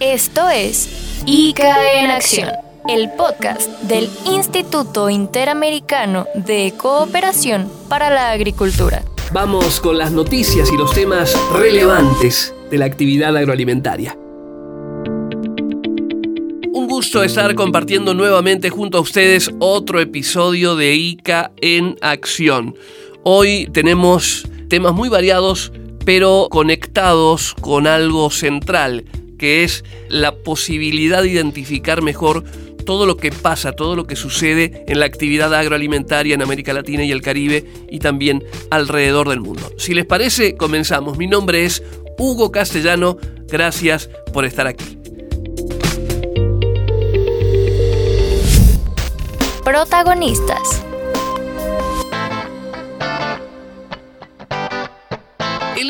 Esto es ICA en Acción, el podcast del Instituto Interamericano de Cooperación para la Agricultura. Vamos con las noticias y los temas relevantes de la actividad agroalimentaria. Un gusto estar compartiendo nuevamente junto a ustedes otro episodio de ICA en Acción. Hoy tenemos temas muy variados, pero conectados con algo central que es la posibilidad de identificar mejor todo lo que pasa, todo lo que sucede en la actividad agroalimentaria en América Latina y el Caribe y también alrededor del mundo. Si les parece, comenzamos. Mi nombre es Hugo Castellano. Gracias por estar aquí. Protagonistas.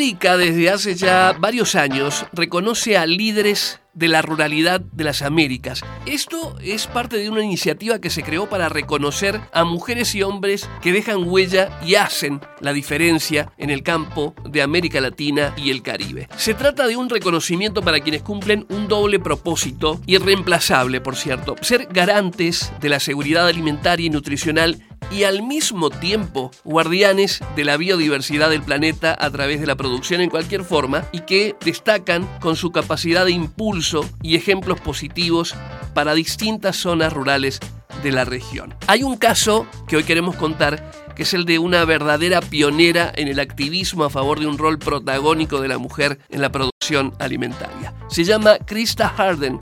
El ICA desde hace ya varios años reconoce a líderes de la ruralidad de las Américas. Esto es parte de una iniciativa que se creó para reconocer a mujeres y hombres que dejan huella y hacen la diferencia en el campo de América Latina y el Caribe. Se trata de un reconocimiento para quienes cumplen un doble propósito, irreemplazable por cierto, ser garantes de la seguridad alimentaria y nutricional y al mismo tiempo guardianes de la biodiversidad del planeta a través de la producción en cualquier forma y que destacan con su capacidad de impulso y ejemplos positivos para distintas zonas rurales de la región. Hay un caso que hoy queremos contar que es el de una verdadera pionera en el activismo a favor de un rol protagónico de la mujer en la producción alimentaria. Se llama Krista Harden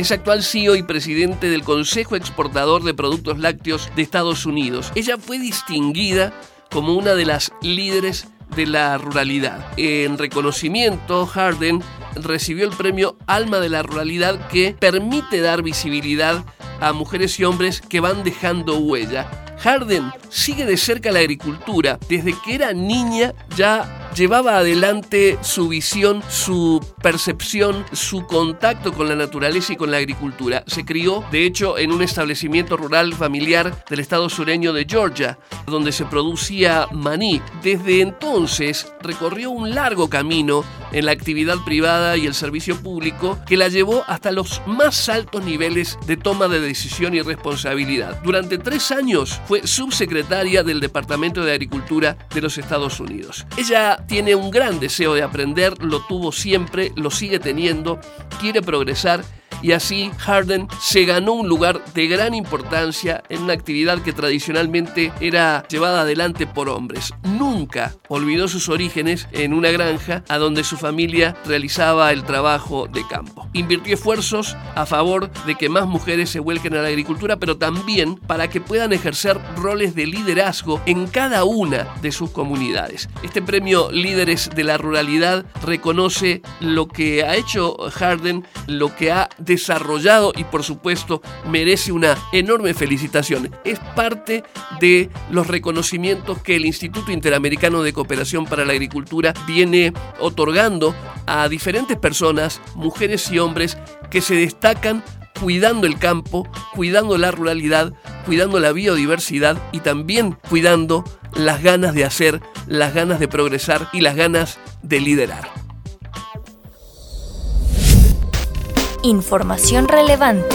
es actual CEO y presidente del Consejo Exportador de Productos Lácteos de Estados Unidos. Ella fue distinguida como una de las líderes de la ruralidad. En reconocimiento, Harden recibió el premio Alma de la Ruralidad que permite dar visibilidad a mujeres y hombres que van dejando huella. Harden sigue de cerca la agricultura. Desde que era niña ya llevaba adelante su visión, su percepción, su contacto con la naturaleza y con la agricultura. Se crió, de hecho, en un establecimiento rural familiar del estado sureño de Georgia, donde se producía maní. Desde entonces recorrió un largo camino en la actividad privada y el servicio público que la llevó hasta los más altos niveles de toma de decisión y responsabilidad. Durante tres años fue subsecretaria del Departamento de Agricultura de los Estados Unidos. Ella tiene un gran deseo de aprender, lo tuvo siempre, lo sigue teniendo, quiere progresar y así Harden se ganó un lugar de gran importancia en una actividad que tradicionalmente era llevada adelante por hombres. Nunca olvidó sus orígenes en una granja a donde su familia realizaba el trabajo de campo. Invirtió esfuerzos a favor de que más mujeres se vuelquen a la agricultura, pero también para que puedan ejercer roles de liderazgo en cada una de sus comunidades. Este premio Líderes de la Ruralidad reconoce lo que ha hecho Harden, lo que ha desarrollado y por supuesto merece una enorme felicitación. Es parte de los reconocimientos que el Instituto Interamericano de Cooperación para la Agricultura viene otorgando a diferentes personas, mujeres y hombres, que se destacan cuidando el campo, cuidando la ruralidad, cuidando la biodiversidad y también cuidando las ganas de hacer, las ganas de progresar y las ganas de liderar. Información relevante.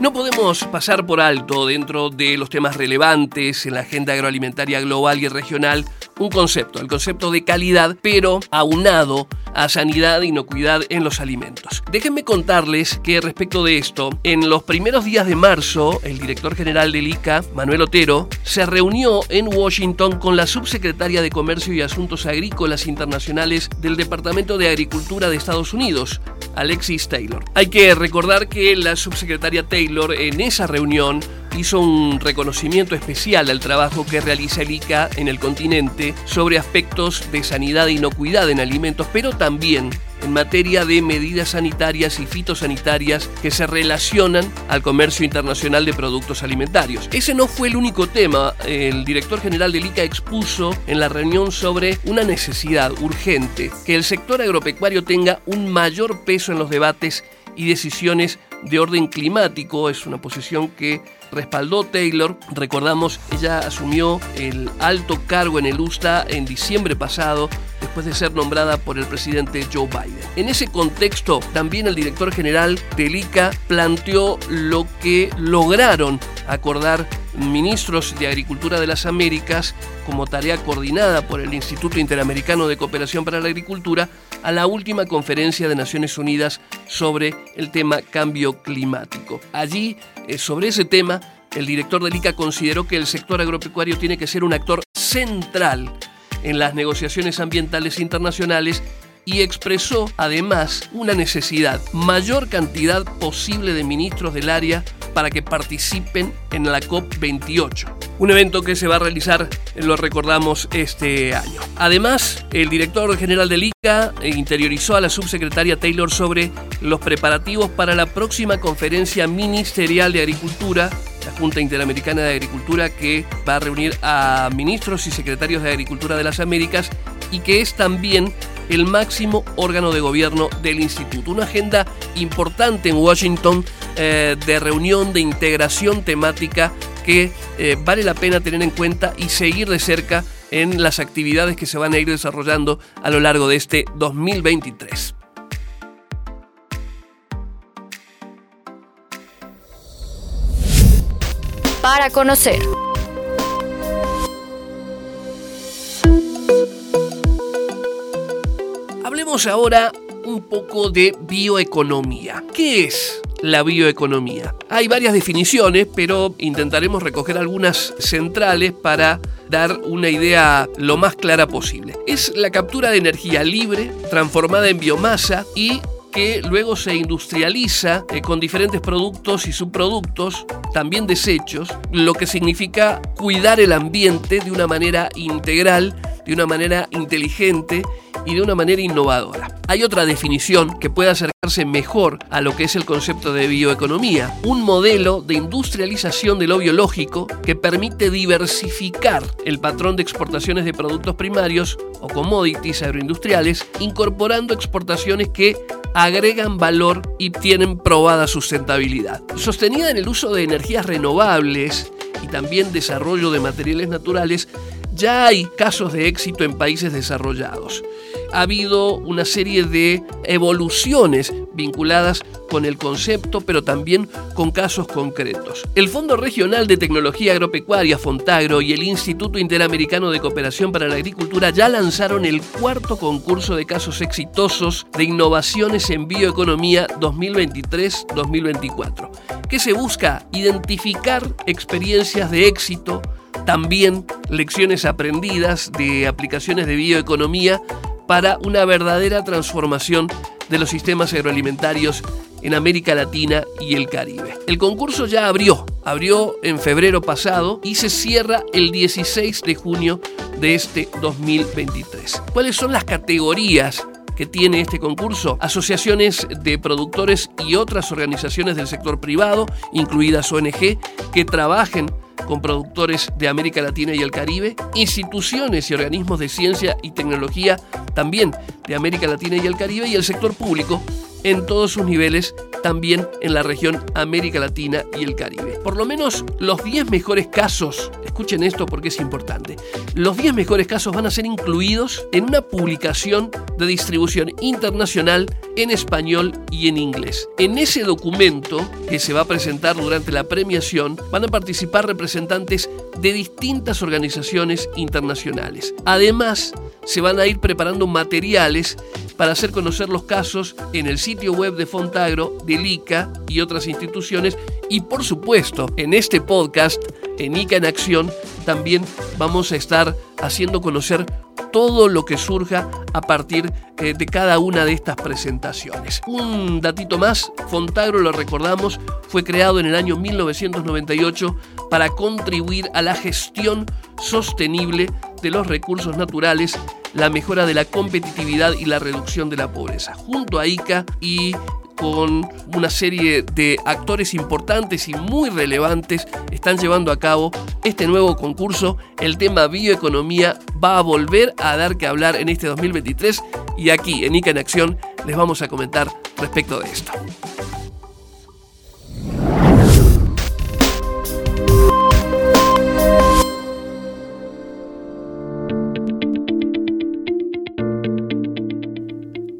No podemos pasar por alto dentro de los temas relevantes en la agenda agroalimentaria global y regional un concepto, el concepto de calidad, pero aunado a sanidad e inocuidad en los alimentos. Déjenme contarles que respecto de esto, en los primeros días de marzo, el director general del ICA, Manuel Otero, se reunió en Washington con la subsecretaria de Comercio y Asuntos Agrícolas Internacionales del Departamento de Agricultura de Estados Unidos, Alexis Taylor. Hay que recordar que la subsecretaria Taylor en esa reunión hizo un reconocimiento especial al trabajo que realiza el ICA en el continente sobre aspectos de sanidad e inocuidad en alimentos, pero también en materia de medidas sanitarias y fitosanitarias que se relacionan al comercio internacional de productos alimentarios. Ese no fue el único tema. El director general del ICA expuso en la reunión sobre una necesidad urgente, que el sector agropecuario tenga un mayor peso en los debates y decisiones de orden climático. Es una posición que respaldó Taylor. Recordamos, ella asumió el alto cargo en el USTA en diciembre pasado después de ser nombrada por el presidente Joe Biden. En ese contexto, también el director general del ICA planteó lo que lograron acordar ministros de Agricultura de las Américas como tarea coordinada por el Instituto Interamericano de Cooperación para la Agricultura a la última conferencia de Naciones Unidas sobre el tema cambio climático. Allí, eh, sobre ese tema, el director del ICA consideró que el sector agropecuario tiene que ser un actor central en las negociaciones ambientales internacionales y expresó además una necesidad, mayor cantidad posible de ministros del área para que participen en la COP28. Un evento que se va a realizar, lo recordamos, este año. Además, el director general del ICA interiorizó a la subsecretaria Taylor sobre los preparativos para la próxima conferencia ministerial de Agricultura la Junta Interamericana de Agricultura que va a reunir a ministros y secretarios de Agricultura de las Américas y que es también el máximo órgano de gobierno del instituto. Una agenda importante en Washington eh, de reunión, de integración temática que eh, vale la pena tener en cuenta y seguir de cerca en las actividades que se van a ir desarrollando a lo largo de este 2023. Para conocer. Hablemos ahora un poco de bioeconomía. ¿Qué es la bioeconomía? Hay varias definiciones, pero intentaremos recoger algunas centrales para dar una idea lo más clara posible. Es la captura de energía libre, transformada en biomasa y que luego se industrializa eh, con diferentes productos y subproductos, también desechos, lo que significa cuidar el ambiente de una manera integral, de una manera inteligente y de una manera innovadora. Hay otra definición que puede acercarse mejor a lo que es el concepto de bioeconomía, un modelo de industrialización de lo biológico que permite diversificar el patrón de exportaciones de productos primarios o commodities agroindustriales, incorporando exportaciones que agregan valor y tienen probada sustentabilidad. Sostenida en el uso de energías renovables y también desarrollo de materiales naturales, ya hay casos de éxito en países desarrollados. Ha habido una serie de evoluciones vinculadas con el concepto, pero también con casos concretos. El Fondo Regional de Tecnología Agropecuaria, Fontagro, y el Instituto Interamericano de Cooperación para la Agricultura ya lanzaron el cuarto concurso de casos exitosos de innovaciones en bioeconomía 2023-2024, que se busca identificar experiencias de éxito también lecciones aprendidas de aplicaciones de bioeconomía para una verdadera transformación de los sistemas agroalimentarios en América Latina y el Caribe. El concurso ya abrió, abrió en febrero pasado y se cierra el 16 de junio de este 2023. ¿Cuáles son las categorías que tiene este concurso, asociaciones de productores y otras organizaciones del sector privado, incluidas ONG, que trabajen con productores de América Latina y el Caribe, instituciones y organismos de ciencia y tecnología también de América Latina y el Caribe y el sector público en todos sus niveles, también en la región América Latina y el Caribe. Por lo menos los 10 mejores casos, escuchen esto porque es importante, los 10 mejores casos van a ser incluidos en una publicación de distribución internacional en español y en inglés. En ese documento que se va a presentar durante la premiación van a participar representantes de distintas organizaciones internacionales. Además, se van a ir preparando materiales para hacer conocer los casos en el sitio web de Fontagro, del ICA y otras instituciones. Y por supuesto, en este podcast, en ICA en Acción, también vamos a estar haciendo conocer todo lo que surja a partir eh, de cada una de estas presentaciones. Un datito más, Fontagro, lo recordamos, fue creado en el año 1998 para contribuir a la gestión sostenible de los recursos naturales, la mejora de la competitividad y la reducción de la pobreza. Junto a ICA y con una serie de actores importantes y muy relevantes están llevando a cabo este nuevo concurso. El tema bioeconomía va a volver a dar que hablar en este 2023 y aquí en ICA en Acción les vamos a comentar respecto de esto.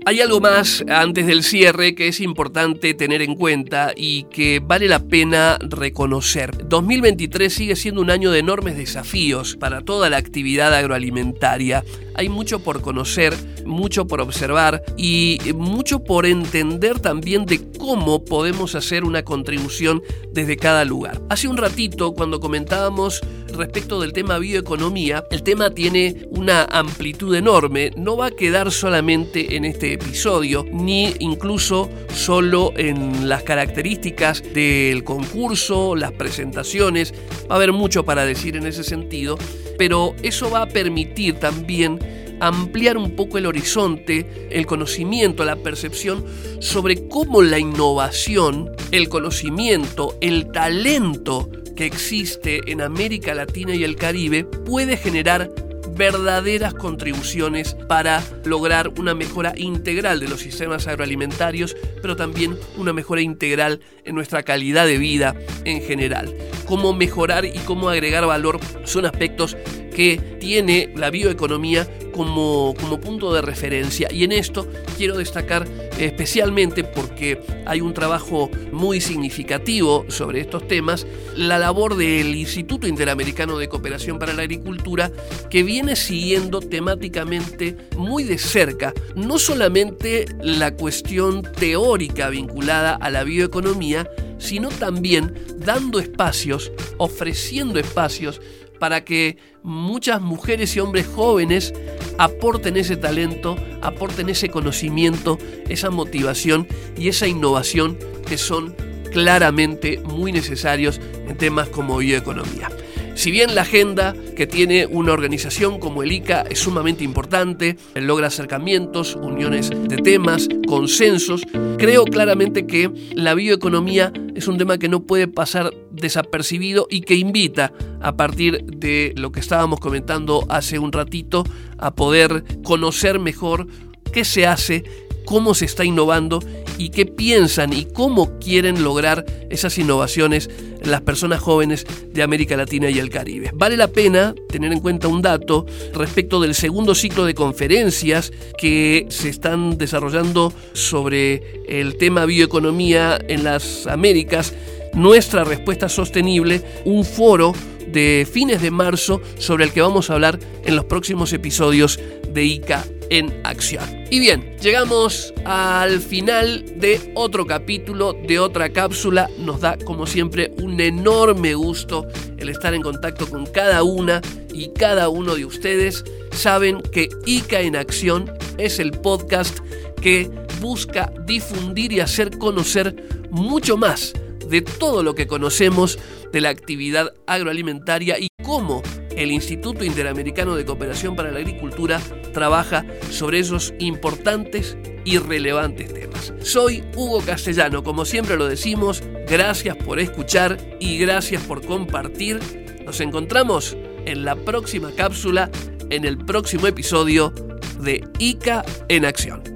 Hay algo más antes del cierre que es importante tener en cuenta y que vale la pena reconocer. 2023 sigue siendo un año de enormes desafíos para toda la actividad agroalimentaria. Hay mucho por conocer, mucho por observar y mucho por entender también de cómo podemos hacer una contribución desde cada lugar. Hace un ratito, cuando comentábamos respecto del tema bioeconomía, el tema tiene una amplitud enorme. No va a quedar solamente en este episodio, ni incluso solo en las características del concurso, las presentaciones. Va a haber mucho para decir en ese sentido, pero eso va a permitir también ampliar un poco el horizonte, el conocimiento, la percepción sobre cómo la innovación, el conocimiento, el talento que existe en América Latina y el Caribe puede generar verdaderas contribuciones para lograr una mejora integral de los sistemas agroalimentarios, pero también una mejora integral en nuestra calidad de vida en general. Cómo mejorar y cómo agregar valor son aspectos que tiene la bioeconomía como, como punto de referencia. Y en esto quiero destacar especialmente porque hay un trabajo muy significativo sobre estos temas, la labor del Instituto Interamericano de Cooperación para la Agricultura, que viene siguiendo temáticamente muy de cerca, no solamente la cuestión teórica vinculada a la bioeconomía, sino también dando espacios, ofreciendo espacios para que muchas mujeres y hombres jóvenes aporten ese talento, aporten ese conocimiento, esa motivación y esa innovación que son claramente muy necesarios en temas como bioeconomía. Si bien la agenda que tiene una organización como el ICA es sumamente importante, logra acercamientos, uniones de temas, consensos, creo claramente que la bioeconomía es un tema que no puede pasar desapercibido y que invita, a partir de lo que estábamos comentando hace un ratito, a poder conocer mejor qué se hace, cómo se está innovando y qué piensan y cómo quieren lograr esas innovaciones las personas jóvenes de América Latina y el Caribe. Vale la pena tener en cuenta un dato respecto del segundo ciclo de conferencias que se están desarrollando sobre el tema bioeconomía en las Américas, nuestra respuesta sostenible, un foro de fines de marzo sobre el que vamos a hablar en los próximos episodios de ICA en acción. Y bien, llegamos al final de otro capítulo, de otra cápsula. Nos da, como siempre, un enorme gusto el estar en contacto con cada una y cada uno de ustedes. Saben que ICA en acción es el podcast que busca difundir y hacer conocer mucho más de todo lo que conocemos de la actividad agroalimentaria y cómo el Instituto Interamericano de Cooperación para la Agricultura trabaja sobre esos importantes y relevantes temas. Soy Hugo Castellano, como siempre lo decimos, gracias por escuchar y gracias por compartir. Nos encontramos en la próxima cápsula, en el próximo episodio de ICA en Acción.